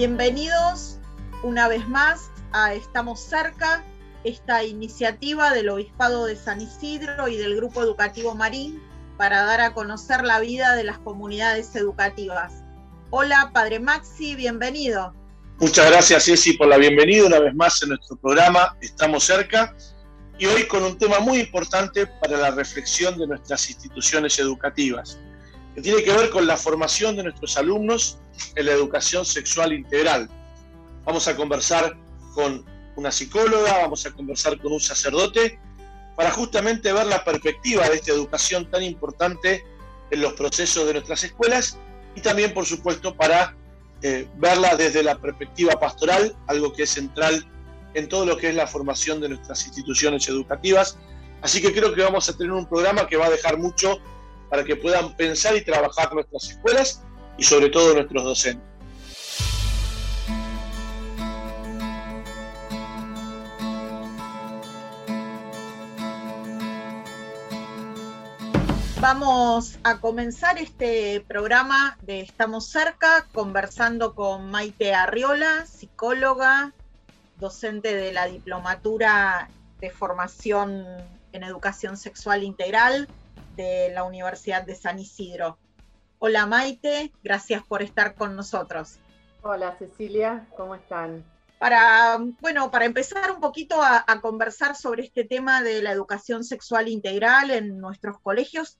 Bienvenidos una vez más a Estamos cerca, esta iniciativa del Obispado de San Isidro y del Grupo Educativo Marín para dar a conocer la vida de las comunidades educativas. Hola, Padre Maxi, bienvenido. Muchas gracias, Ceci, por la bienvenida una vez más en nuestro programa Estamos cerca y hoy con un tema muy importante para la reflexión de nuestras instituciones educativas, que tiene que ver con la formación de nuestros alumnos en la educación sexual integral. Vamos a conversar con una psicóloga, vamos a conversar con un sacerdote, para justamente ver la perspectiva de esta educación tan importante en los procesos de nuestras escuelas y también, por supuesto, para eh, verla desde la perspectiva pastoral, algo que es central en todo lo que es la formación de nuestras instituciones educativas. Así que creo que vamos a tener un programa que va a dejar mucho para que puedan pensar y trabajar nuestras escuelas y sobre todo nuestros docentes. Vamos a comenzar este programa de Estamos cerca conversando con Maite Arriola, psicóloga, docente de la Diplomatura de Formación en Educación Sexual Integral de la Universidad de San Isidro. Hola Maite, gracias por estar con nosotros. Hola Cecilia, ¿cómo están? Para, bueno, para empezar un poquito a, a conversar sobre este tema de la educación sexual integral en nuestros colegios,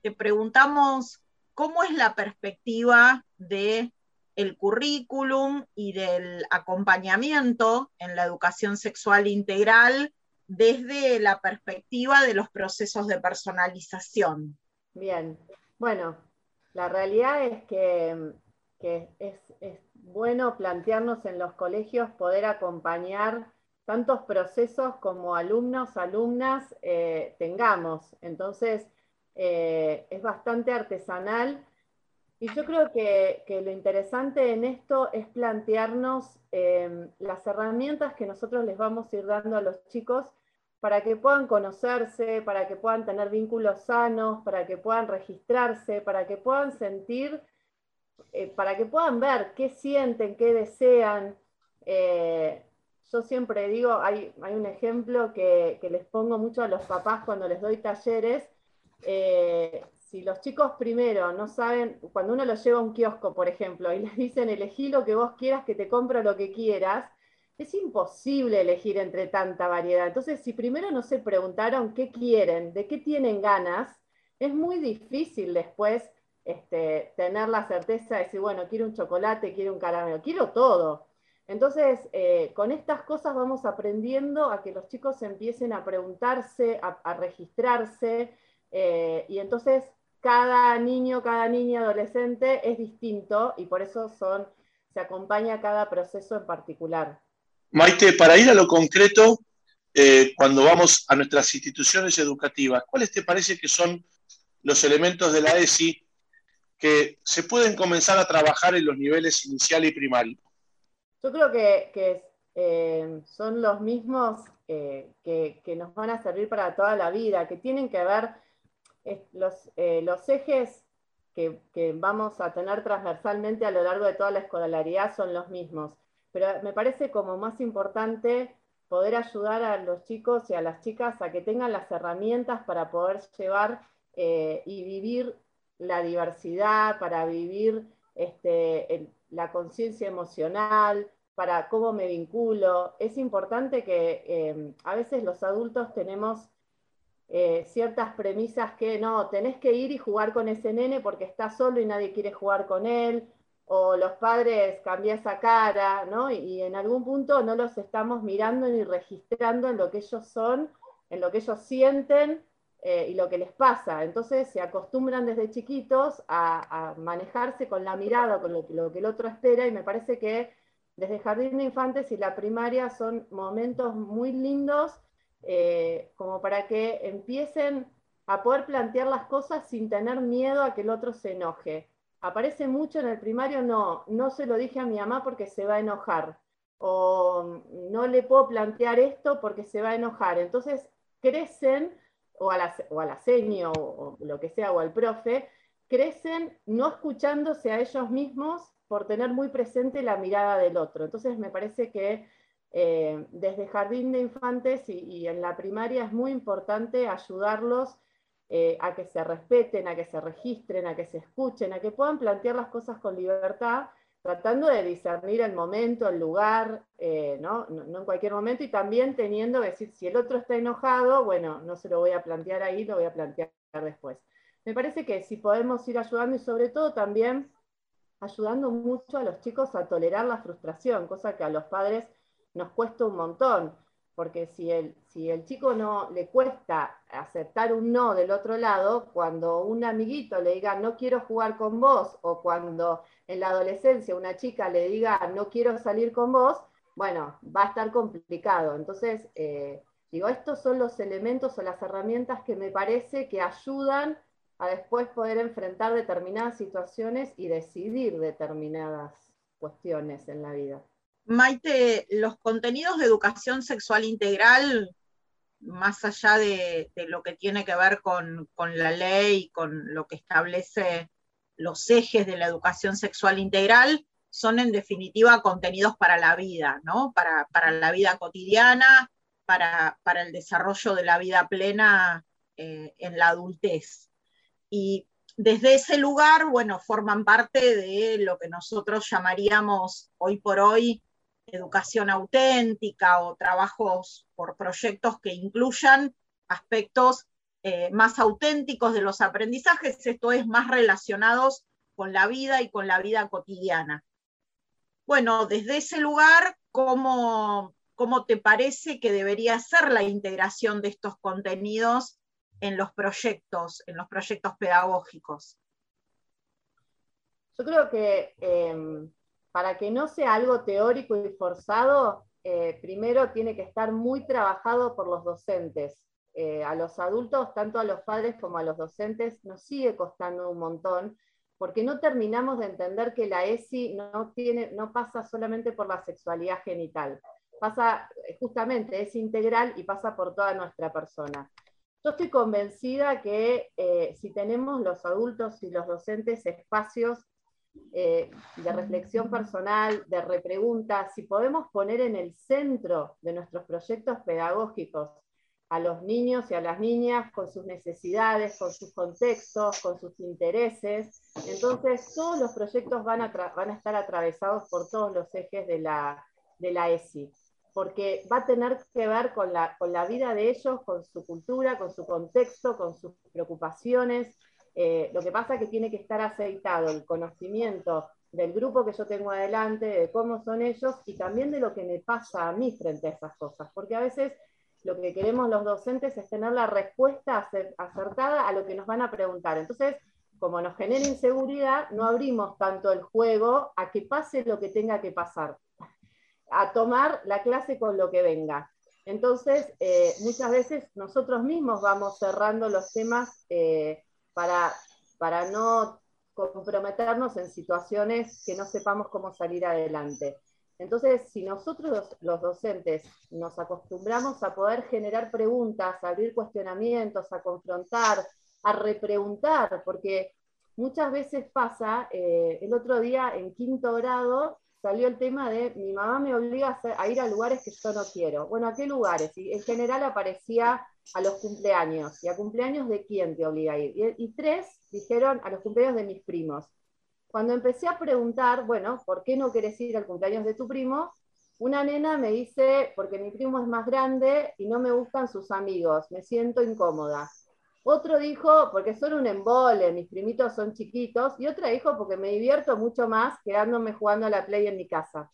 te preguntamos cómo es la perspectiva de el currículum y del acompañamiento en la educación sexual integral desde la perspectiva de los procesos de personalización. Bien, bueno, la realidad es que, es, bueno plantearnos en los colegios poder acompañar tantos procesos como alumnos, alumnas eh, tengamos. Entonces, eh, es bastante artesanal. Y yo creo que, lo interesante en esto es plantearnos em, las herramientas que nosotros les vamos a ir dando a los chicos para que puedan conocerse, para que puedan tener vínculos sanos, para que puedan registrarse, para que puedan sentir, eh, para que puedan ver qué sienten, qué desean. Eh, yo siempre digo, hay, un ejemplo que, les pongo mucho a los papás cuando les doy talleres, eh, si los chicos primero no saben, cuando uno los lleva a un kiosco, por ejemplo, y les dicen elegí lo que vos quieras, que te compro lo que quieras, es imposible elegir entre tanta variedad. Entonces, si primero no se preguntaron qué quieren, de qué tienen ganas, es muy difícil después este, tener la certeza de decir, bueno, quiero un chocolate, quiero un caramelo, quiero todo. Entonces, eh, con estas cosas vamos aprendiendo a que los chicos empiecen a preguntarse, a registrarse, eh, y entonces cada niño, cada niña, adolescente es distinto y por eso son, se acompaña cada proceso en particular. Maite, para ir a lo concreto, eh, cuando vamos a nuestras instituciones educativas, ¿cuáles te parece que son los elementos de la ESI que se pueden comenzar a trabajar en los niveles inicial y primario? Yo creo que, eh, son los mismos que, que, nos van a servir para toda la vida, que tienen que ver los, eh, los ejes que, vamos a tener transversalmente a lo largo de toda la escolaridad son los mismos. Pero me parece como más importante poder ayudar a los chicos y a las chicas a que tengan las herramientas para poder llevar eh, y vivir la diversidad, para vivir este, la conciencia emocional, para cómo me vinculo. Es importante que eh, a veces los adultos tenemos eh, ciertas premisas que no, tenés que ir y jugar con ese nene porque está solo y nadie quiere jugar con él, o los padres cambian esa cara, ¿no? Y, en algún punto no los estamos mirando ni registrando en lo que ellos son, en lo que ellos sienten eh, y lo que les pasa. Entonces se acostumbran desde chiquitos a, manejarse con la mirada, con lo, lo que el otro espera, y me parece que desde jardín de infantes y la primaria son momentos muy lindos eh, como para que empiecen a poder plantear las cosas sin tener miedo a que el otro se enoje. Aparece mucho en el primario, no, no se lo dije a mi mamá porque se va a enojar, o no le puedo plantear esto porque se va a enojar. Entonces crecen, o a la, o a la o, lo que sea, o al profe, crecen no escuchándose a ellos mismos por tener muy presente la mirada del otro. Entonces me parece que eh, desde jardín de infantes y, en la primaria es muy importante ayudarlos eh, a que se respeten, a que se registren, a que se escuchen, a que puedan plantear las cosas con libertad, tratando de discernir el momento, el lugar, eh, ¿no? en cualquier momento, y también teniendo que decir, si el otro está enojado, bueno, no se lo voy a plantear ahí, lo voy a plantear después. Me parece que si podemos ir ayudando y sobre todo también ayudando mucho a los chicos a tolerar la frustración, cosa que a los padres nos cuesta un montón, porque si el, si el chico no le cuesta aceptar un no del otro lado, cuando un amiguito le diga no quiero jugar con vos, o cuando en la adolescencia una chica le diga no quiero salir con vos, bueno, va a estar complicado. Entonces, eh, digo, estos son los elementos o las herramientas que me parece que ayudan a después poder enfrentar determinadas situaciones y decidir determinadas cuestiones en la vida. Maite, los contenidos de educación sexual integral, más allá de, lo que tiene que ver con, la ley, con lo que establece los ejes de la educación sexual integral, son en definitiva contenidos para la vida, ¿no? Para, la vida cotidiana, para, el desarrollo de la vida plena eh, en la adultez. Y desde ese lugar, bueno, forman parte de lo que nosotros llamaríamos hoy por hoy educación auténtica o trabajos por proyectos que incluyan aspectos eh, más auténticos de los aprendizajes, esto es, más relacionados con la vida y con la vida cotidiana. Bueno, desde ese lugar, ¿cómo, cómo te parece que debería ser la integración de estos contenidos en los proyectos, en los proyectos pedagógicos? Yo creo que em, para que no sea algo teórico y forzado, eh, primero tiene que estar muy trabajado por los docentes. Eh, a los adultos, tanto a los padres como a los docentes, nos sigue costando un montón, porque no terminamos de entender que la ESI no, tiene, no pasa solamente por la sexualidad genital, pasa justamente, es integral y pasa por toda nuestra persona. Yo estoy convencida que eh, si tenemos los adultos y los docentes espacios eh, de reflexión personal, de repregunta, si podemos poner en el centro de nuestros proyectos pedagógicos a los niños y a las niñas con sus necesidades, con sus contextos, con sus intereses, entonces todos los proyectos van a, van a estar atravesados por todos los ejes de la, de la ESI porque va a tener que ver con la, con la vida de ellos, con su cultura, con su contexto, con sus preocupaciones. Eh, lo que pasa es que tiene que estar aceitado el conocimiento del grupo que yo tengo adelante, de cómo son ellos y también de lo que me pasa a mí frente a esas cosas, porque a veces lo que queremos los docentes es tener la respuesta acertada a lo que nos van a preguntar. Entonces, como nos genera inseguridad, no abrimos tanto el juego a que pase lo que tenga que pasar a tomar la clase con lo que venga. Entonces, eh, muchas veces nosotros mismos vamos cerrando los temas eh, para, para no comprometernos en situaciones que no sepamos cómo salir adelante. Entonces, si nosotros los docentes nos acostumbramos a poder generar preguntas, a abrir cuestionamientos, a confrontar, a repreguntar, porque muchas veces pasa, eh, el otro día en quinto grado salió el tema de mi mamá me obliga a, ir a lugares que yo no quiero. Bueno, ¿a qué lugares? Y en general aparecía a los cumpleaños. ¿Y a cumpleaños de quién te obliga a ir? Y, tres dijeron a los cumpleaños de mis primos. Cuando empecé a preguntar, bueno, ¿por qué no querés ir al cumpleaños de tu primo? Una nena me dice, porque mi primo es más grande y no me gustan sus amigos, me siento incómoda. Otro dijo, porque son un embole, mis primitos son chiquitos. Y otra dijo, porque me divierto mucho más quedándome jugando a la play en mi casa.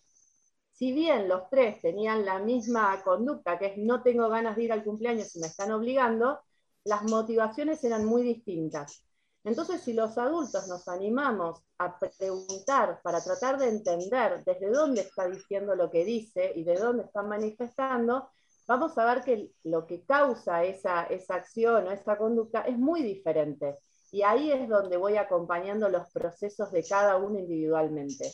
Si bien los tres tenían la misma conducta, que es no tengo ganas de ir al cumpleaños y me están obligando, las motivaciones eran muy distintas. Entonces, si los adultos nos animamos a preguntar para tratar de entender desde dónde está diciendo lo que dice y de dónde están manifestando, vamos a ver que lo que causa esa, acción o esa conducta es muy diferente. Y ahí es donde voy acompañando los procesos de cada uno individualmente,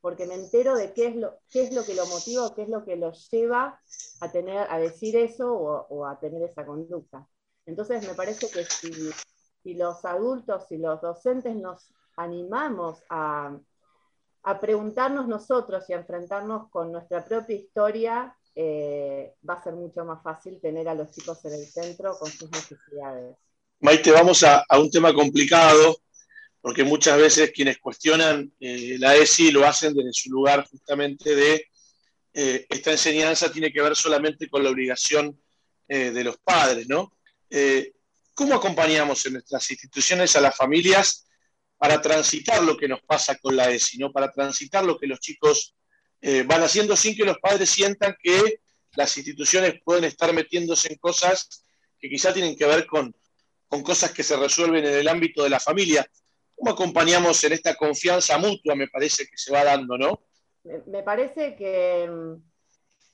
porque me entero de qué es lo, qué es lo que lo motiva, qué es lo que lo lleva a, tener, a decir eso o, a tener esa conducta. Entonces me parece que si, los adultos y los docentes nos animamos a, preguntarnos nosotros y a enfrentarnos con nuestra propia historia, eh, va a ser mucho más fácil tener a los chicos en el centro con sus necesidades. Maite, vamos a, un tema complicado, porque muchas veces quienes cuestionan eh, la ESI lo hacen desde su lugar justamente de eh, esta enseñanza tiene que ver solamente con la obligación de los padres, ¿no? ¿Cómo acompañamos en nuestras instituciones a las familias para transitar lo que nos pasa con la ESI, ¿no? para transitar lo que los chicos eh, van haciendo sin que los padres sientan que las instituciones pueden estar metiéndose en cosas que quizá tienen que ver con, cosas que se resuelven en el ámbito de la familia. ¿Cómo acompañamos en esta confianza mutua, me parece que se va dando, no? Me parece que,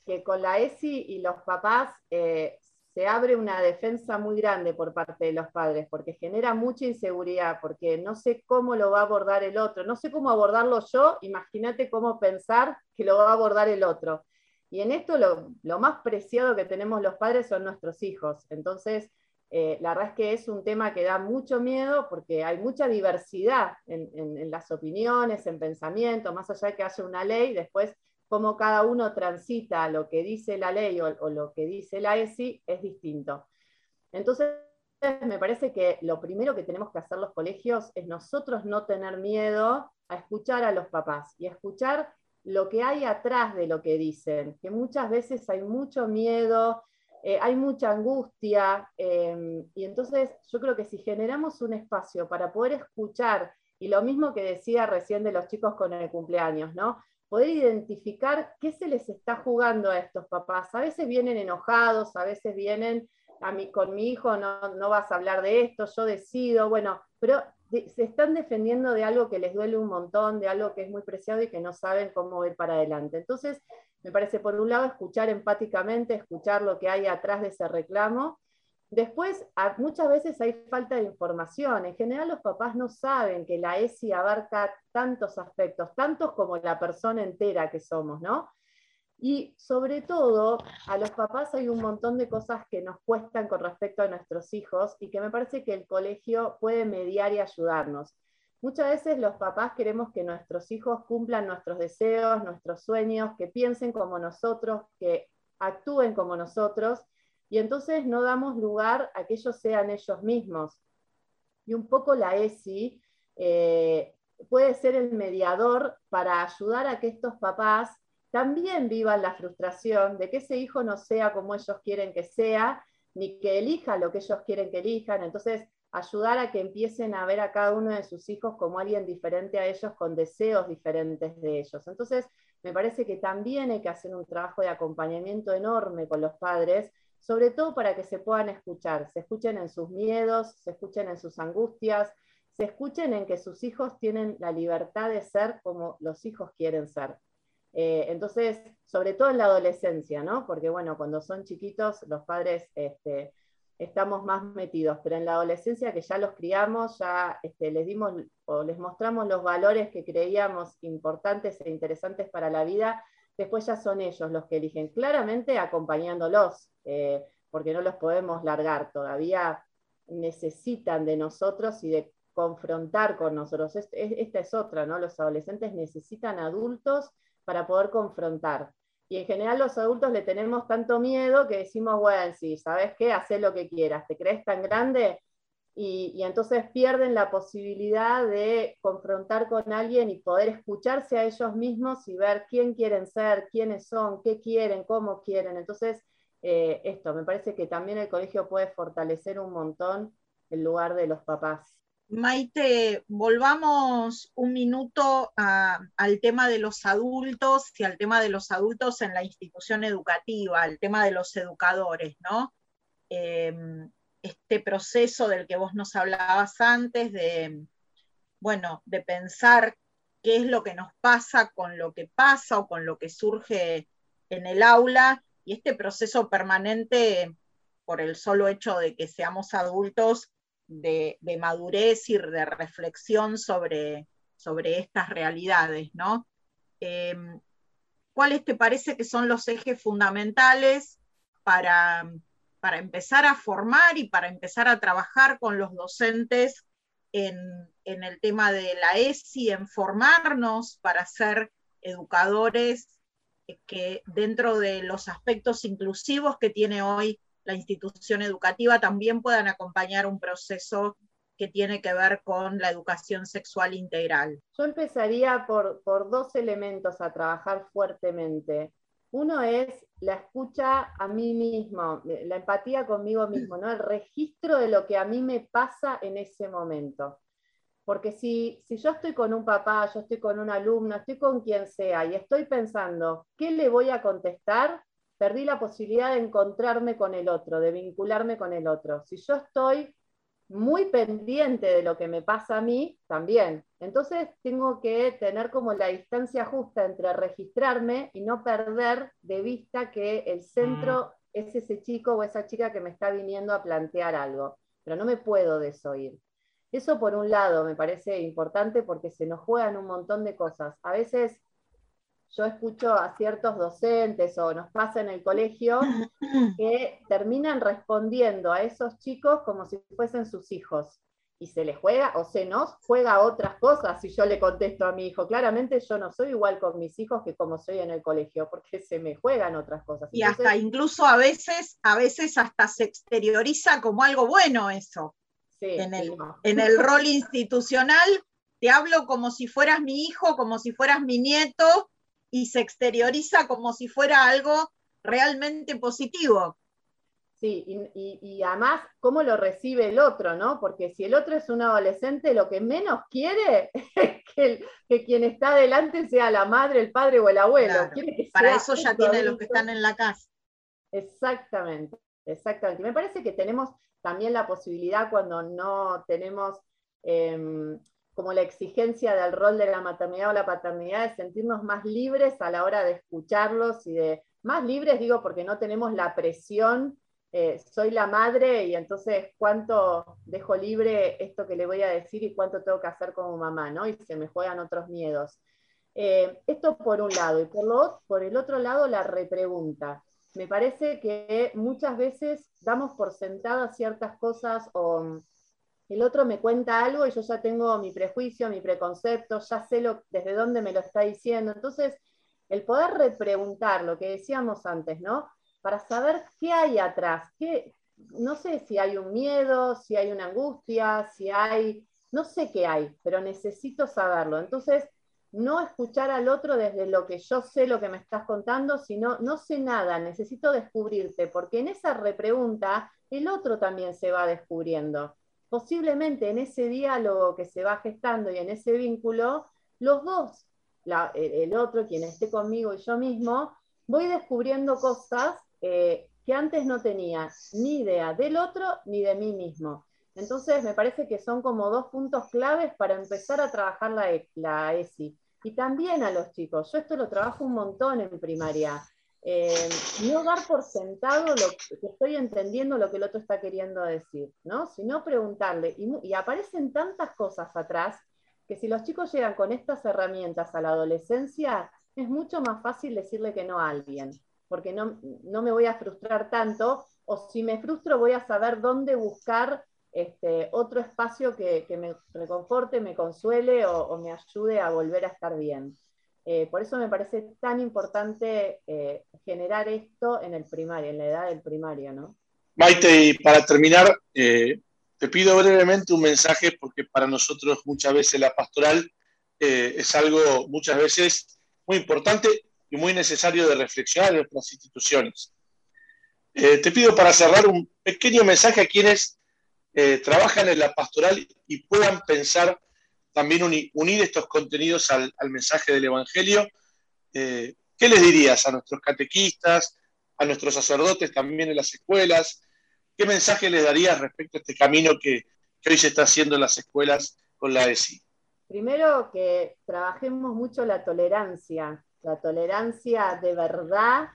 que con la ESI y los papás eh, se abre una defensa muy grande por parte de los padres, porque genera mucha inseguridad, porque no sé cómo lo va a abordar el otro, no sé cómo abordarlo yo, imagínate cómo pensar que lo va a abordar el otro. Y en esto lo, más preciado que tenemos los padres son nuestros hijos. Entonces, eh, la verdad es que es un tema que da mucho miedo porque hay mucha diversidad en, las opiniones, en pensamientos, más allá de que haya una ley, después cómo cada uno transita lo que dice la ley o, lo que dice la ESI es distinto. Entonces, me parece que lo primero que tenemos que hacer los colegios es nosotros no tener miedo a escuchar a los papás y a escuchar lo que hay atrás de lo que dicen, que muchas veces hay mucho miedo, eh, hay mucha angustia, em, y entonces yo creo que si generamos un espacio para poder escuchar, y lo mismo que decía recién de los chicos con el cumpleaños, ¿no? Poder identificar qué se les está jugando a estos papás. A veces vienen enojados, a veces vienen, a mí, con mi hijo no, no vas a hablar de esto, yo decido, bueno, pero se están defendiendo de algo que les duele un montón, de algo que es muy preciado y que no saben cómo ir para adelante. Entonces, me parece, por un lado, escuchar empáticamente, escuchar lo que hay atrás de ese reclamo, Después, muchas veces hay falta de información. En general, los papás no saben que la ESI abarca tantos aspectos, tantos como la persona entera que somos, ¿no? Y sobre todo, a los papás hay un montón de cosas que nos cuestan con respecto a nuestros hijos y que me parece que el colegio puede mediar y ayudarnos. Muchas veces los papás queremos que nuestros hijos cumplan nuestros deseos, nuestros sueños, que piensen como nosotros, que actúen como nosotros, y entonces no damos lugar a que ellos sean ellos mismos. Y un poco la ESI eh, puede ser el mediador para ayudar a que estos papás también vivan la frustración de que ese hijo no sea como ellos quieren que sea, ni que elija lo que ellos quieren que elijan. Entonces, ayudar a que empiecen a ver a cada uno de sus hijos como alguien diferente a ellos, con deseos diferentes de ellos. Entonces, me parece que también hay que hacer un trabajo de acompañamiento enorme con los padres sobre todo para que se puedan escuchar, se escuchen en sus miedos, se escuchen en sus angustias, se escuchen en que sus hijos tienen la libertad de ser como los hijos quieren ser. Eh, entonces, sobre todo en la adolescencia, ¿no? Porque bueno, cuando son chiquitos los padres este, estamos más metidos, pero en la adolescencia que ya los criamos, ya este, les dimos o les mostramos los valores que creíamos importantes e interesantes para la vida, después ya son ellos los que eligen, claramente acompañándolos, eh, porque no los podemos largar, todavía necesitan de nosotros y de confrontar con nosotros. Esta es otra, ¿no? Los adolescentes necesitan adultos para poder confrontar. Y en general los adultos le tenemos tanto miedo que decimos, bueno, sí, ¿sabes qué? Haz lo que quieras, ¿te crees tan grande? y, entonces pierden la posibilidad de confrontar con alguien y poder escucharse a ellos mismos y ver quién quieren ser, quiénes son, qué quieren, cómo quieren. Entonces, eh, esto, me parece que también el colegio puede fortalecer un montón el lugar de los papás. Maite, volvamos un minuto al tema de los adultos y al tema de los adultos en la institución educativa, al tema de los educadores, ¿no? Em, este proceso del que vos nos hablabas antes, de, bueno, de pensar qué es lo que nos pasa con lo que pasa o con lo que surge en el aula, y este proceso permanente por el solo hecho de que seamos adultos, de, madurez y de reflexión sobre, sobre estas realidades, ¿no? Em, ¿Cuáles te parece que son los ejes fundamentales para para empezar a formar y para empezar a trabajar con los docentes en, en el tema de la ESI, en formarnos para ser educadores que dentro de los aspectos inclusivos que tiene hoy la institución educativa también puedan acompañar un proceso que tiene que ver con la educación sexual integral. Yo empezaría por, por dos elementos a trabajar fuertemente. Uno es la escucha a mí mismo, la empatía conmigo mismo, ¿no? el registro de lo que a mí me pasa en ese momento. Porque si, si yo estoy con un papá, yo estoy con un alumno, estoy con quien sea y estoy pensando, ¿qué le voy a contestar? Perdí la posibilidad de encontrarme con el otro, de vincularme con el otro. Si yo estoy muy pendiente de lo que me pasa a mí, también. Entonces tengo que tener como la distancia justa entre registrarme y no perder de vista que el centro mm. es ese chico o esa chica que me está viniendo a plantear algo, pero no me puedo desoír. Eso por un lado me parece importante porque se nos juegan un montón de cosas. A veces yo escucho a ciertos docentes o nos pasa en el colegio que terminan respondiendo a esos chicos como si fuesen sus hijos. Y se les juega o se nos juega otras cosas si yo le contesto a mi hijo. Claramente yo no soy igual con mis hijos que como soy en el colegio, porque se me juegan otras cosas. Y hasta incluso a veces, a veces hasta se exterioriza como algo bueno eso en, el, en el rol institucional, te hablo como si fueras mi hijo, como si fueras mi nieto, y se exterioriza como si fuera algo realmente positivo. Sí, y, además, ¿cómo lo recibe el otro, no? Porque si el otro es un adolescente, lo que menos quiere es que, quien está delante sea la madre, el padre o el abuelo. Para eso ya tiene los que están en la casa. Exactamente, exactamente. Me parece que tenemos también la posibilidad cuando no tenemos em, como la exigencia del rol de la maternidad o la paternidad de sentirnos más libres a la hora de escucharlos y de, más libres digo porque no tenemos la presión, eh, soy la madre y entonces cuánto dejo libre esto que le voy a decir y cuánto tengo que hacer como mamá, ¿no? Y se me juegan otros miedos. Eh, esto por un lado, y por, por el otro lado la repregunta me parece que muchas veces damos por sentadas ciertas cosas o el otro me cuenta algo y yo ya tengo mi prejuicio, mi preconcepto, ya sé lo, desde dónde me lo está diciendo. Entonces, el poder repreguntar lo que decíamos antes, ¿no? Para saber qué hay atrás, qué, no sé si hay un miedo, si hay una angustia, si hay, no sé qué hay, pero necesito saberlo. Entonces, no escuchar al otro desde lo que yo sé lo que me estás contando, sino no sé nada, necesito descubrirte, porque en esa repregunta el otro también se va descubriendo. Posiblemente en ese diálogo que se va gestando y en ese vínculo, los dos, el, otro, quien esté conmigo y yo mismo, voy descubriendo cosas eh, que antes no tenía ni idea del otro ni de mí mismo. Entonces, me parece que son como dos puntos claves para empezar a trabajar la, la ESI y también a los chicos. Yo esto lo trabajo un montón en primaria. Eh, no dar por sentado lo que estoy entendiendo lo que el otro está queriendo decir, ¿no? Sino preguntarle. Y, aparecen tantas cosas atrás que si los chicos llegan con estas herramientas a la adolescencia, es mucho más fácil decirle que no a alguien, porque no, no me voy a frustrar tanto, o si me frustro voy a saber dónde buscar este, otro espacio que, me reconforte, me consuele o, me ayude a volver a estar bien. Eh, por eso me parece tan importante eh, generar esto en el primario, en la edad del primario, ¿no? Maite, y para terminar, eh, te pido brevemente un mensaje porque para nosotros muchas veces la pastoral es algo muchas veces muy importante y muy necesario de reflexionar en nuestras instituciones. te pido para cerrar un pequeño mensaje a quienes eh, trabajan en la pastoral y puedan pensar también unir estos contenidos al, mensaje del Evangelio. Eh, ¿Qué les dirías a nuestros catequistas, a nuestros sacerdotes también en las escuelas? ¿Qué mensaje les darías respecto a este camino que, que hoy se está haciendo en las escuelas con la ESI? Primero que trabajemos mucho la tolerancia, la tolerancia de verdad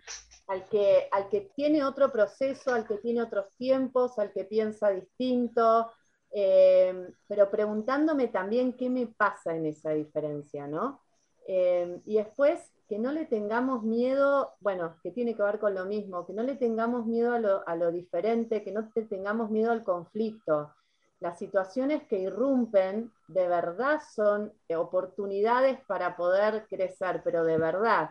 al que, al que tiene otro proceso, al que tiene otros tiempos, al que piensa distinto, eh, pero preguntándome también qué me pasa en esa diferencia, ¿no? Eh, y después, que no le tengamos miedo, bueno, que tiene que ver con lo mismo, que no le tengamos miedo a lo, a lo diferente, que no tengamos miedo al conflicto. Las situaciones que irrumpen de verdad son oportunidades para poder crecer, pero de verdad.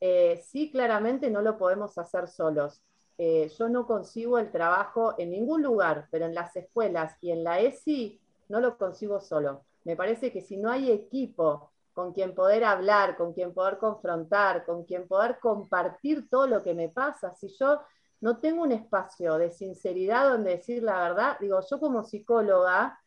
Eh, sí, claramente no lo podemos hacer solos. Eh, yo no consigo el trabajo en ningún lugar, pero en las escuelas y en la ESI no lo consigo solo. Me parece que si no hay equipo con quien poder hablar, con quien poder confrontar, con quien poder compartir todo lo que me pasa, si yo no tengo un espacio de sinceridad donde decir la verdad, digo, yo como psicóloga,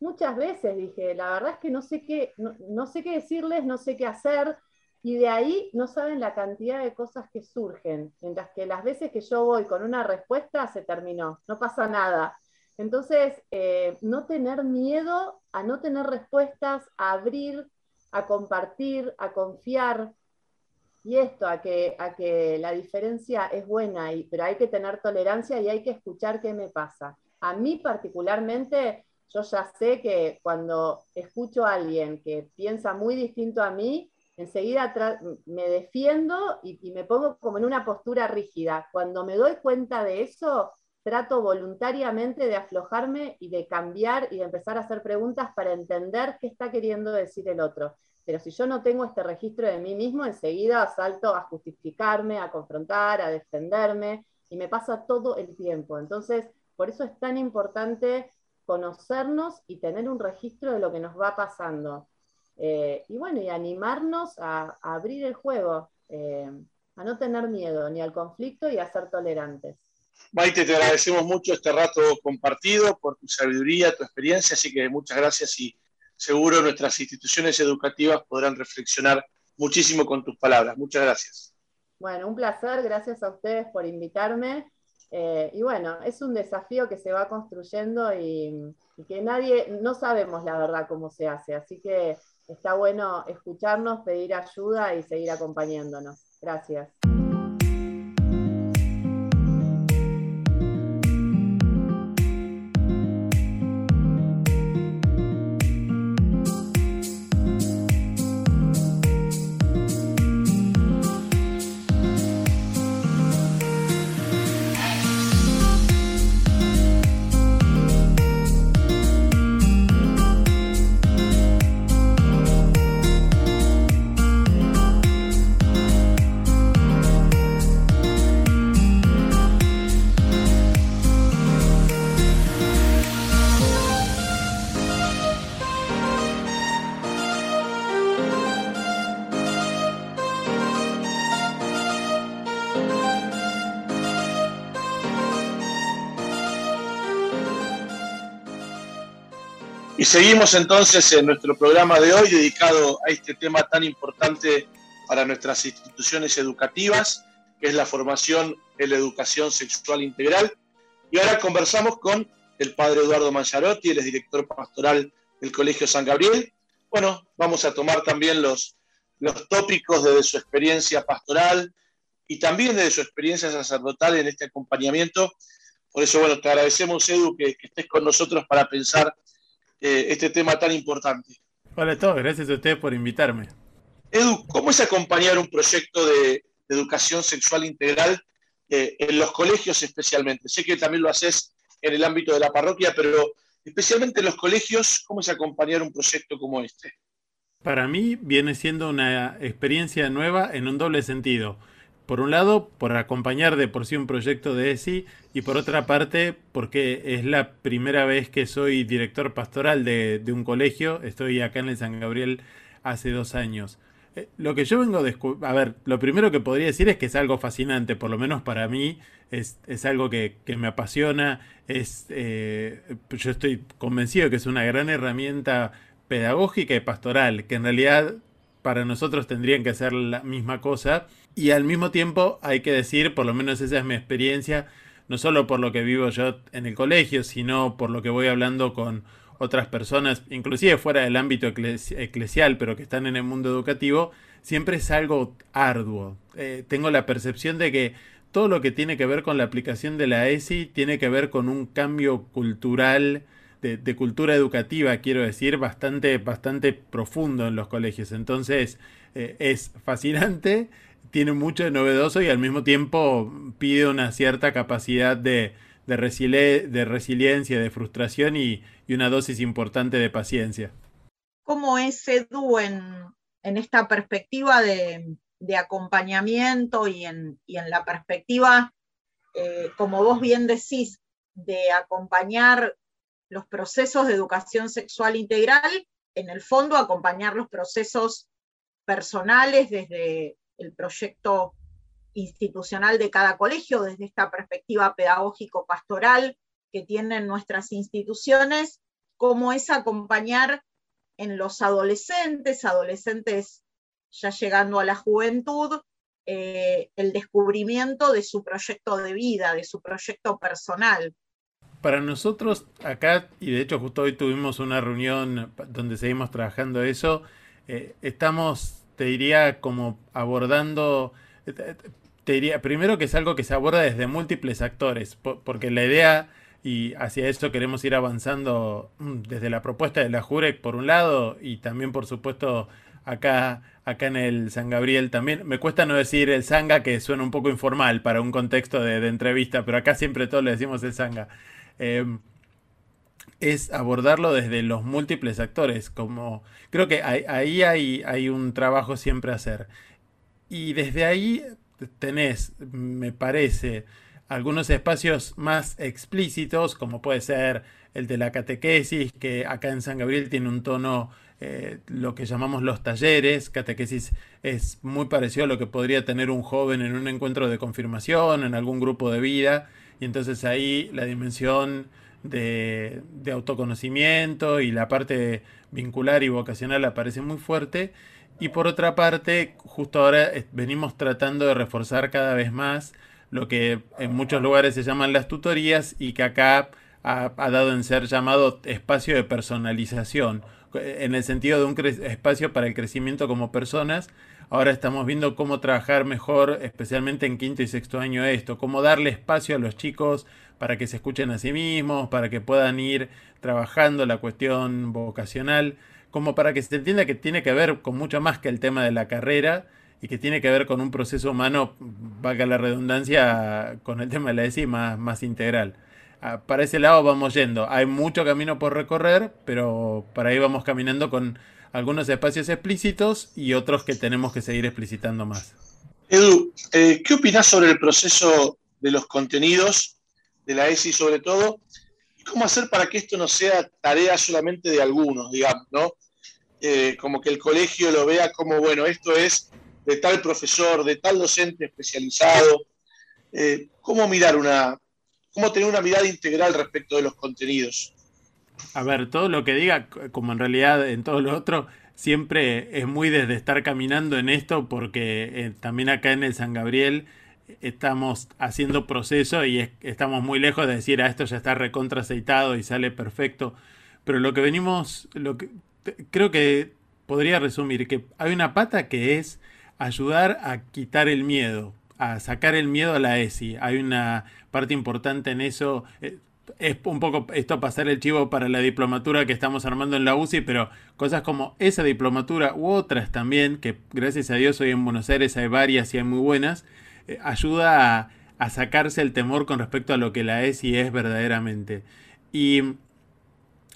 muchas veces dije, la verdad es que no sé qué, no sé qué decirles, no sé qué hacer, y de ahí no saben la cantidad de cosas que surgen, mientras que las veces que yo voy con una respuesta se terminó, no pasa nada. Entonces, eh, no tener miedo a no tener respuestas, a abrir, a compartir, a confiar, y esto, a que, a que la diferencia es buena, y, pero hay que tener tolerancia y hay que escuchar qué me pasa. A mí particularmente, yo ya sé que cuando escucho a alguien que piensa muy distinto a mí, enseguida me defiendo y, me pongo como en una postura rígida. Cuando me doy cuenta de eso, trato voluntariamente de aflojarme y de cambiar y de empezar a hacer preguntas para entender qué está queriendo decir el otro. Pero si yo no tengo este registro de mí mismo, enseguida salto a justificarme, a confrontar, a defenderme, y me pasa todo el tiempo. Entonces, por eso es tan importante conocernos y tener un registro de lo que nos va pasando. Eh, y bueno, y animarnos a, abrir el juego, eh, a no tener miedo ni al conflicto y a ser tolerantes. Maite, te agradecemos mucho este rato compartido por tu sabiduría, tu experiencia, así que muchas gracias y seguro nuestras instituciones educativas podrán reflexionar muchísimo con tus palabras. Muchas gracias. Bueno, un placer, gracias a ustedes por invitarme. Eh, y bueno, es un desafío que se va construyendo y, y que nadie, no sabemos la verdad cómo se hace, así que está bueno escucharnos, pedir ayuda y seguir acompañándonos. Gracias. Seguimos entonces en nuestro programa de hoy dedicado a este tema tan importante para nuestras instituciones educativas, que es la formación en la educación sexual integral. Y ahora conversamos con el padre Eduardo Mancharotti, él es director pastoral del Colegio San Gabriel. Bueno, vamos a tomar también los, los tópicos desde su experiencia pastoral y también desde su experiencia sacerdotal en este acompañamiento. Por eso, bueno, te agradecemos, Edu, que, que estés con nosotros para pensar eh, este tema tan importante. Hola a todos, gracias a ustedes por invitarme. Edu, ¿cómo es acompañar un proyecto de, educación sexual integral eh, en los colegios especialmente? Sé que también lo haces en el ámbito de la parroquia, pero especialmente en los colegios, ¿cómo es acompañar un proyecto como este? Para mí viene siendo una experiencia nueva en un doble sentido por un lado, por acompañar de por sí un proyecto de ESI y por otra parte, porque es la primera vez que soy director pastoral de, un colegio. Estoy acá en el San Gabriel hace dos años. Eh, lo que yo vengo de a ver, lo primero que podría decir es que es algo fascinante, por lo menos para mí es, algo que, me apasiona, es, eh, yo estoy convencido que es una gran herramienta pedagógica y pastoral, que en realidad para nosotros tendrían que hacer la misma cosa. Y al mismo tiempo hay que decir, por lo menos esa es mi experiencia, no solo por lo que vivo yo en el colegio, sino por lo que voy hablando con otras personas, inclusive fuera del ámbito eclesial, pero que están en el mundo educativo, siempre es algo arduo. Eh, tengo la percepción de que todo lo que tiene que ver con la aplicación de la ESI tiene que ver con un cambio cultural de, cultura educativa, quiero decir, bastante, bastante profundo en los colegios. Entonces, eh, es fascinante, tiene mucho de novedoso y al mismo tiempo pide una cierta capacidad de, de, resiliencia, de frustración y, una dosis importante de paciencia. ¿Cómo es Edu en, esta perspectiva de, acompañamiento y en, en, la perspectiva, eh, como vos bien decís, de acompañar los procesos de educación sexual integral, en el fondo acompañar los procesos personales desde el proyecto institucional de cada colegio, desde esta perspectiva pedagógico-pastoral que tienen nuestras instituciones, cómo es acompañar en los adolescentes, adolescentes ya llegando a la juventud, eh, el descubrimiento de su proyecto de vida, de su proyecto personal. Para nosotros acá, y de hecho justo hoy tuvimos una reunión donde seguimos trabajando eso, eh, estamos, te diría, como abordando, te diría, primero que es algo que se aborda desde múltiples actores, porque la idea, y hacia eso queremos ir avanzando mm, desde la propuesta de la JUREC por un lado, y también por supuesto acá, acá en el San Gabriel también. Me cuesta no decir el Sanga, que suena un poco informal para un contexto de, de entrevista, pero acá siempre todos le decimos el Sanga. Em, es abordarlo desde los múltiples actores, como creo que ahí hay, hay un trabajo siempre a hacer. Y desde ahí tenés, me parece, algunos espacios más explícitos, como puede ser el de la catequesis, que acá en San Gabriel tiene un tono, eh, lo que llamamos los talleres. Catequesis es muy parecido a lo que podría tener un joven en un encuentro de confirmación, en algún grupo de vida. Y entonces ahí la dimensión de, autoconocimiento y la parte vincular y vocacional aparece muy fuerte. Y por otra parte, justo ahora venimos tratando de reforzar cada vez más lo que en muchos lugares se llaman las tutorías y que acá ha dado en ser llamado espacio de personalización, en el sentido de un espacio para el crecimiento como personas Ahora estamos viendo cómo trabajar mejor, especialmente en quinto y sexto año esto, cómo darle espacio a los chicos para que se escuchen a sí mismos, para que puedan ir trabajando la cuestión vocacional, como para que se entienda que tiene que ver con mucho más que el tema de la carrera y que tiene que ver con un proceso humano, valga la redundancia, con el tema de la ESI más, más integral. Ah, para ese lado vamos yendo. Hay mucho camino por recorrer, pero para ahí vamos caminando con algunos espacios explícitos y otros que tenemos que seguir explicitando más. Edu, eh, ¿qué opinas sobre el proceso de los contenidos de la ESI sobre todo? ¿Y cómo hacer para que esto no sea tarea solamente de algunos, digamos, ¿no? Eh, como que el colegio lo vea como, bueno, esto es de tal profesor, de tal docente especializado. Eh, ¿Cómo mirar una, cómo tener una mirada integral respecto de los contenidos? A ver, todo lo que diga, como en realidad en todo lo otro, siempre es muy desde estar caminando en esto, porque eh, también acá en el San Gabriel estamos haciendo proceso y estamos muy lejos de decir, a ah, esto ya está recontra aceitado y sale perfecto. Pero lo que venimos, lo que creo que podría resumir que hay una pata que es ayudar a quitar el miedo, a sacar el miedo a la ESI. Hay una parte importante en eso. Eh, es un poco esto pasar el chivo para la diplomatura que estamos armando en la UCI, pero cosas como esa diplomatura u otras también, que gracias a Dios hoy en Buenos Aires hay varias y hay muy buenas, eh, ayuda a, sacarse el temor con respecto a lo que la ESI es verdaderamente. Y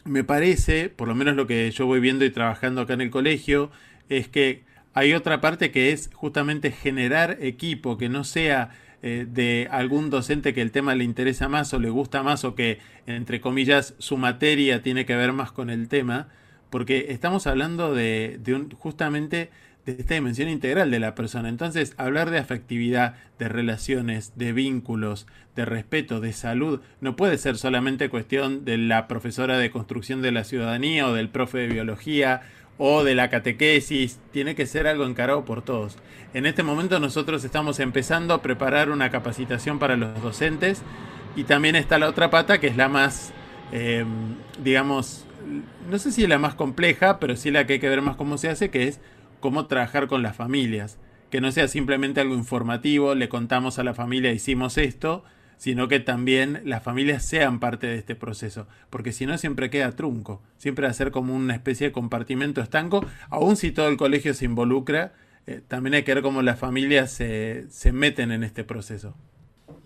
me parece, por lo menos lo que yo voy viendo y trabajando acá en el colegio, es que hay otra parte que es justamente generar equipo, que no sea eh, de algún docente que el tema le interesa más o le gusta más o que, entre comillas, su materia tiene que ver más con el tema, porque estamos hablando de, un, justamente de esta dimensión integral de la persona. Entonces, hablar de afectividad, de relaciones, de vínculos, de respeto, de salud, no puede ser solamente cuestión de la profesora de construcción de la ciudadanía o del profe de biología o de la catequesis, tiene que ser algo encarado por todos. En este momento nosotros estamos empezando a preparar una capacitación para los docentes y también está la otra pata que es la más, em, digamos, no sé si es la más compleja, pero sí la que hay que ver más cómo se hace, que es cómo trabajar con las familias. Que no sea simplemente algo informativo, le contamos a la familia, hicimos esto, sino que también las familias sean parte de este proceso, porque si no siempre queda trunco, siempre va a ser como una especie de compartimento estanco, aun si todo el colegio se involucra, eh, también hay que ver cómo las familias se, meten en este proceso.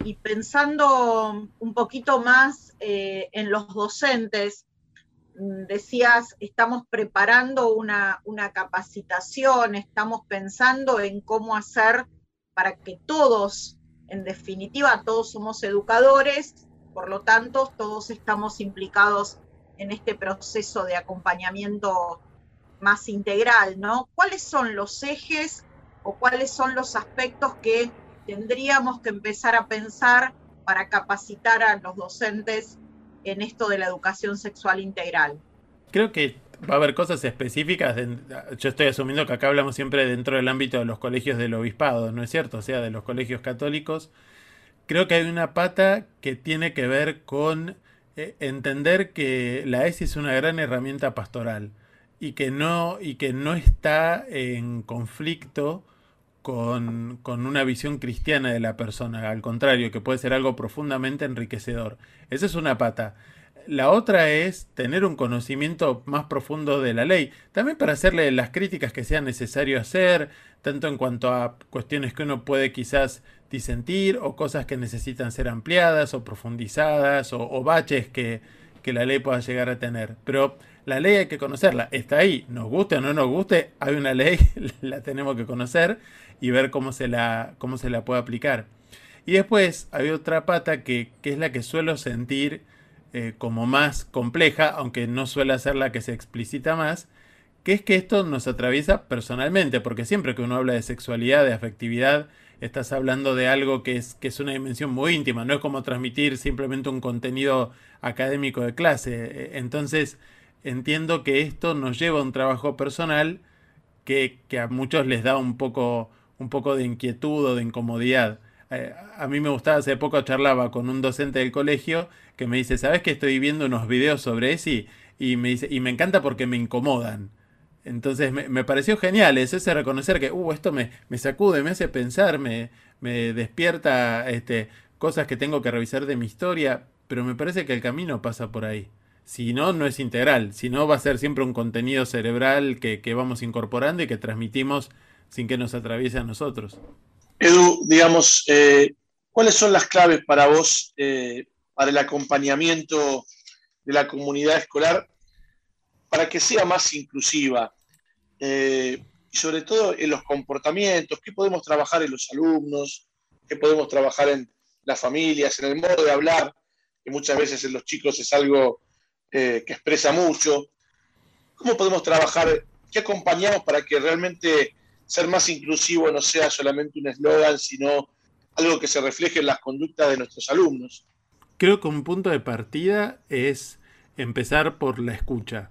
Y pensando un poquito más eh, en los docentes, mm, decías, estamos preparando una, una capacitación, estamos pensando en cómo hacer para que todos en definitiva, todos somos educadores, por lo tanto, todos estamos implicados en este proceso de acompañamiento más integral, ¿no? ¿Cuáles son los ejes o cuáles son los aspectos que tendríamos que empezar a pensar para capacitar a los docentes en esto de la educación sexual integral? Creo que va a haber cosas específicas. yo estoy asumiendo que acá hablamos siempre dentro del ámbito de los colegios del obispado, ¿no es cierto? O sea, de los colegios católicos. Creo que hay una pata que tiene que ver con eh, entender que la ESI es una gran herramienta pastoral y que no, y que no está en conflicto con, con, una visión cristiana de la persona, al contrario, que puede ser algo profundamente enriquecedor. Esa es una pata. La otra es tener un conocimiento más profundo de la ley, también para hacerle las críticas que sea necesario hacer, tanto en cuanto a cuestiones que uno puede quizás disentir o cosas que necesitan ser ampliadas o profundizadas o, baches que, que, la ley pueda llegar a tener. Pero la ley hay que conocerla, está ahí, nos guste o no nos guste, hay una ley, la tenemos que conocer y ver cómo se la, cómo se la puede aplicar. Y después hay otra pata que, que es la que suelo sentir eh, como más compleja, aunque no suele ser la que se explicita más, que es que esto nos atraviesa personalmente, porque siempre que uno habla de sexualidad, de afectividad, estás hablando de algo que es, que es una dimensión muy íntima, no es como transmitir simplemente un contenido académico de clase. Eh, entonces, entiendo que esto nos lleva a un trabajo personal que, que a muchos les da un poco, un poco de inquietud o de incomodidad. A mí me gustaba, hace poco charlaba con un docente del colegio que me dice, ¿sabes que estoy viendo unos videos sobre ESI? Y me dice, y me encanta porque me incomodan. Entonces me, pareció genial ese reconocer que, uh, esto me, me sacude, me hace pensar, me, me despierta este, cosas que tengo que revisar de mi historia, pero me parece que el camino pasa por ahí. Si no, no es integral, si no va a ser siempre un contenido cerebral que, que vamos incorporando y que transmitimos sin que nos atraviese a nosotros. Edu, digamos, eh, ¿cuáles son las claves para vos eh, para el acompañamiento de la comunidad escolar para que sea más inclusiva? Eh, y sobre todo en los comportamientos, ¿qué podemos trabajar en los alumnos? ¿Qué podemos trabajar en las familias, en el modo de hablar? Que muchas veces en los chicos es algo que expresa mucho. ¿Cómo podemos trabajar? ¿Qué acompañamos para que realmente ser más inclusivo no sea solamente un eslogan, sino algo que se refleje en las conductas de nuestros alumnos. Creo que un punto de partida es empezar por la escucha.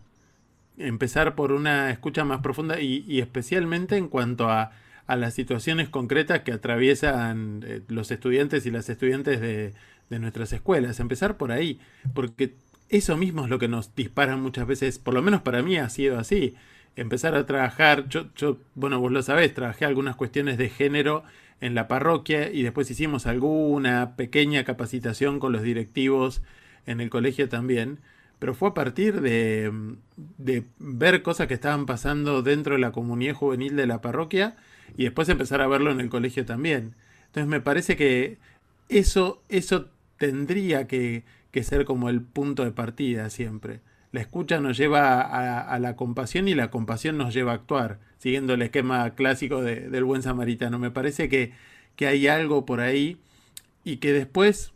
Empezar por una escucha más profunda y, especialmente en cuanto a, las situaciones concretas que atraviesan eh, los estudiantes y las estudiantes de, de nuestras escuelas. Empezar por ahí, porque eso mismo es lo que nos dispara muchas veces, por lo menos para mí ha sido así empezar a trabajar, yo, yo, bueno, vos lo sabés, trabajé algunas cuestiones de género en la parroquia y después hicimos alguna pequeña capacitación con los directivos en el colegio también, pero fue a partir de, de ver cosas que estaban pasando dentro de la comunidad juvenil de la parroquia y después empezar a verlo en el colegio también. Entonces me parece que eso, eso tendría que, que ser como el punto de partida siempre. La escucha nos lleva a, la compasión y la compasión nos lleva a actuar, siguiendo el esquema clásico del buen samaritano. Me parece que, que, hay algo por ahí y que después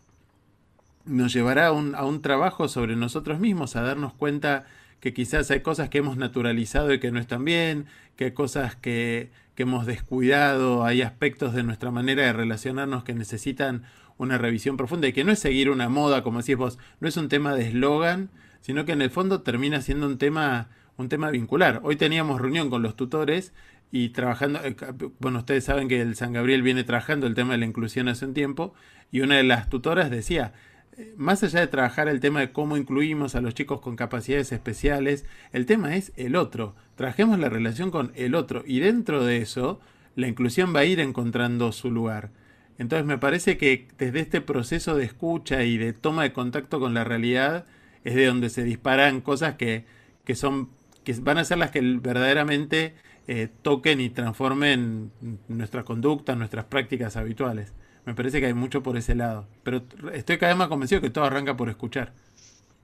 nos llevará a un, a un trabajo sobre nosotros mismos, a darnos cuenta que quizás hay cosas que hemos naturalizado y que no están bien, que hay cosas que, que hemos descuidado, hay aspectos de nuestra manera de relacionarnos que necesitan una revisión profunda y que no es seguir una moda, como decís vos, no es un tema de eslogan, sino que en el fondo termina siendo un tema, un tema vincular. Hoy teníamos reunión con los tutores y trabajando, eh, bueno, ustedes saben que el San Gabriel viene trabajando el tema de la inclusión hace un tiempo y una de las tutoras decía, eh, más allá de trabajar el tema de cómo incluimos a los chicos con capacidades especiales, el tema es el otro. Trabajemos la relación con el otro y dentro de eso la inclusión va a ir encontrando su lugar. Entonces me parece que desde este proceso de escucha y de toma de contacto con la realidad es de donde se disparan cosas que, que son que van a ser las que verdaderamente eh, toquen y transformen nuestra conducta, nuestras prácticas habituales. Me parece que hay mucho por ese lado, pero estoy cada vez más convencido que todo arranca por escuchar.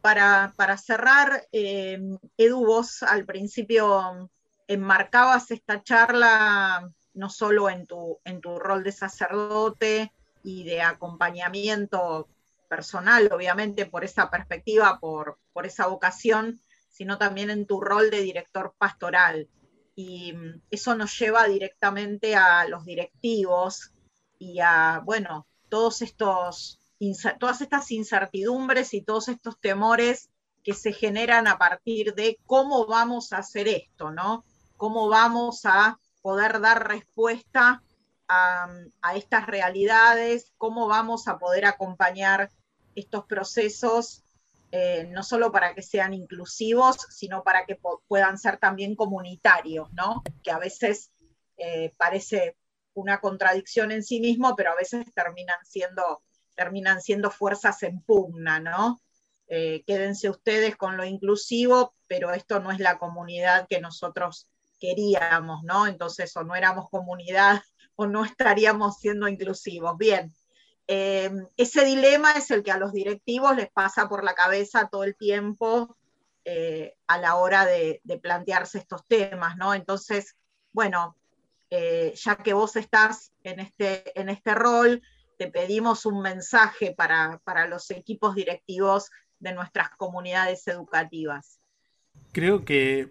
Para, para cerrar, eh, Edu, vos al principio enmarcabas esta charla no solo en tu, en tu rol de sacerdote y de acompañamiento personal, obviamente, por esa perspectiva, por, por esa vocación, sino también en tu rol de director pastoral. Y mm, eso nos lleva directamente a los directivos y a, bueno, todos estos, todas estas incertidumbres y todos estos temores que se generan a partir de cómo vamos a hacer esto, ¿no? Cómo vamos a poder dar respuesta a, a estas realidades, cómo vamos a poder acompañar estos procesos eh, no solo para que sean inclusivos, sino para que puedan ser también comunitarios, ¿no? Que a veces eh, parece una contradicción en sí mismo, pero a veces terminan siendo, terminan siendo fuerzas en pugna, ¿no? Eh, quédense ustedes con lo inclusivo, pero esto no es la comunidad que nosotros queríamos, ¿no? Entonces, o no éramos comunidad o no estaríamos siendo inclusivos. Bien, eh, ese dilema es el que a los directivos les pasa por la cabeza todo el tiempo eh, a la hora de, plantearse estos temas, ¿no? Entonces, bueno, eh, ya que vos estás en este, en este rol, te pedimos un mensaje para, los equipos directivos de nuestras comunidades educativas. Creo que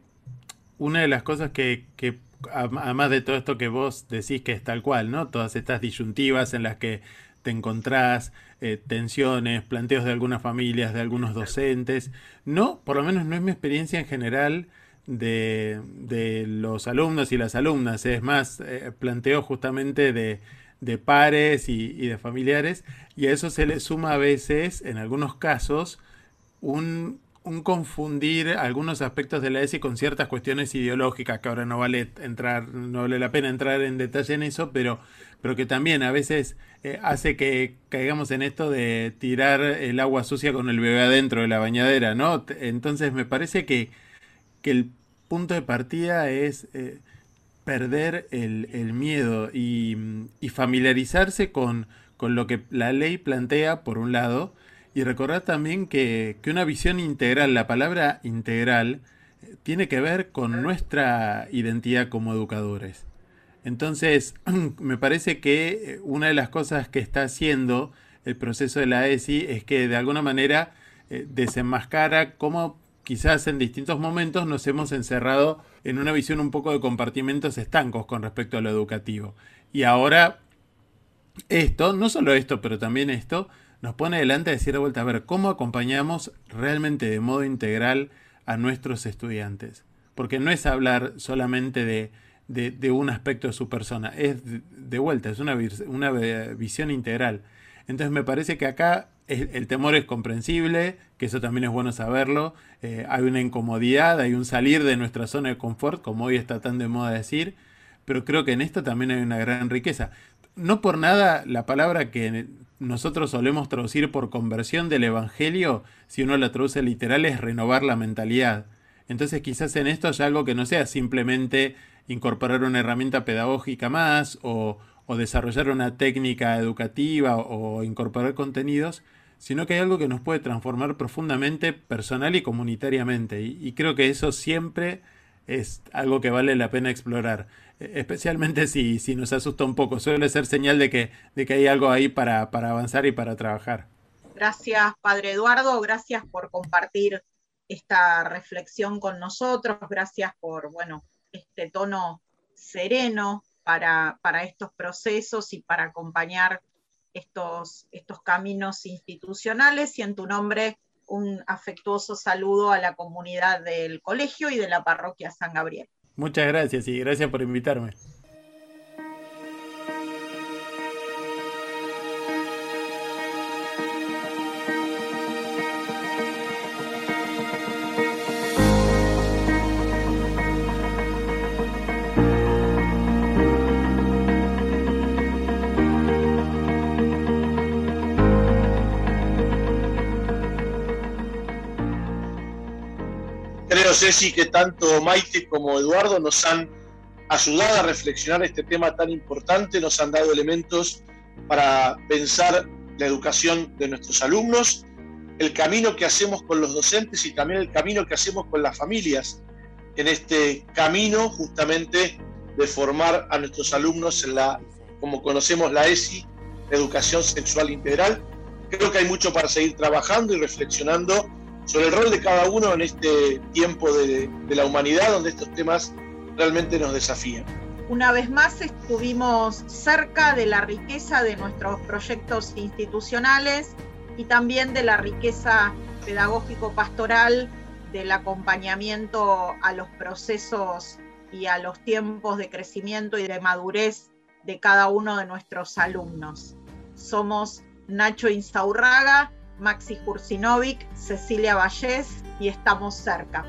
una de las cosas que, que, además de todo esto que vos decís que es tal cual, ¿no? Todas estas disyuntivas en las que te encontrás eh, tensiones, planteos de algunas familias, de algunos docentes. No, por lo menos no es mi experiencia en general de, los alumnos y las alumnas. Es más, eh, planteo justamente de, pares y, y, de familiares. Y a eso se le suma a veces, en algunos casos, un un confundir algunos aspectos de la ESI con ciertas cuestiones ideológicas, que ahora no vale entrar, no vale la pena entrar en detalle en eso, pero, pero que también a veces eh, hace que caigamos en esto de tirar el agua sucia con el bebé adentro de la bañadera, ¿no? Entonces me parece que, el punto de partida es eh, perder el, miedo y, y familiarizarse con, con lo que la ley plantea, por un lado, y recordar también que, una visión integral, la palabra integral, eh, tiene que ver con nuestra identidad como educadores. Entonces, me parece que eh, una de las cosas que está haciendo el proceso de la ESI es que de alguna manera eh, desenmascara cómo quizás en distintos momentos nos hemos encerrado en una visión un poco de compartimentos estancos con respecto a lo educativo. Y ahora esto, no solo esto, pero también esto, nos pone delante de decir de vuelta, a ver, ¿cómo acompañamos realmente de modo integral a nuestros estudiantes? Porque no es hablar solamente de, un aspecto de su persona, es de, vuelta, es una, una, visión integral. Entonces me parece que acá el, temor es comprensible, que eso también es bueno saberlo, eh, hay una incomodidad, hay un salir de nuestra zona de confort, como hoy está tan de moda decir, pero creo que en esto también hay una gran riqueza. No por nada la palabra que nosotros solemos traducir por conversión del Evangelio, si uno la traduce literal, es renovar la mentalidad. Entonces quizás en esto haya algo que no sea simplemente incorporar una herramienta pedagógica más o, desarrollar una técnica educativa o, incorporar contenidos, sino que hay algo que nos puede transformar profundamente personal y comunitariamente. y creo que eso siempre es algo que vale la pena explorar. Especialmente si, si nos asusta un poco. Suele ser señal de que, de que hay algo ahí para, para avanzar y para trabajar. Gracias, Padre Eduardo. Gracias por compartir esta reflexión con nosotros. Gracias por, bueno, este tono sereno para, para estos procesos y para acompañar estos, estos caminos institucionales. Y en tu nombre un afectuoso saludo a la comunidad del colegio y de la parroquia San Gabriel. Muchas gracias y gracias por invitarme. Sé si que tanto Maite como Eduardo nos han ayudado a reflexionar este tema tan importante, nos han dado elementos para pensar la educación de nuestros alumnos, el camino que hacemos con los docentes y también el camino que hacemos con las familias en este camino justamente de formar a nuestros alumnos en la, como conocemos la ESI, Educación Sexual Integral. Creo que hay mucho para seguir trabajando y reflexionando sobre el rol de cada uno en este tiempo de, la humanidad donde estos temas realmente nos desafían. Una vez más estuvimos cerca de la riqueza de nuestros proyectos institucionales y también de la riqueza pedagógico-pastoral del acompañamiento a los procesos y a los tiempos de crecimiento y de madurez de cada uno de nuestros alumnos. Somos Nacho Insaurraga, Maxi Jursinovic, Cecilia Vallés y estamos cerca.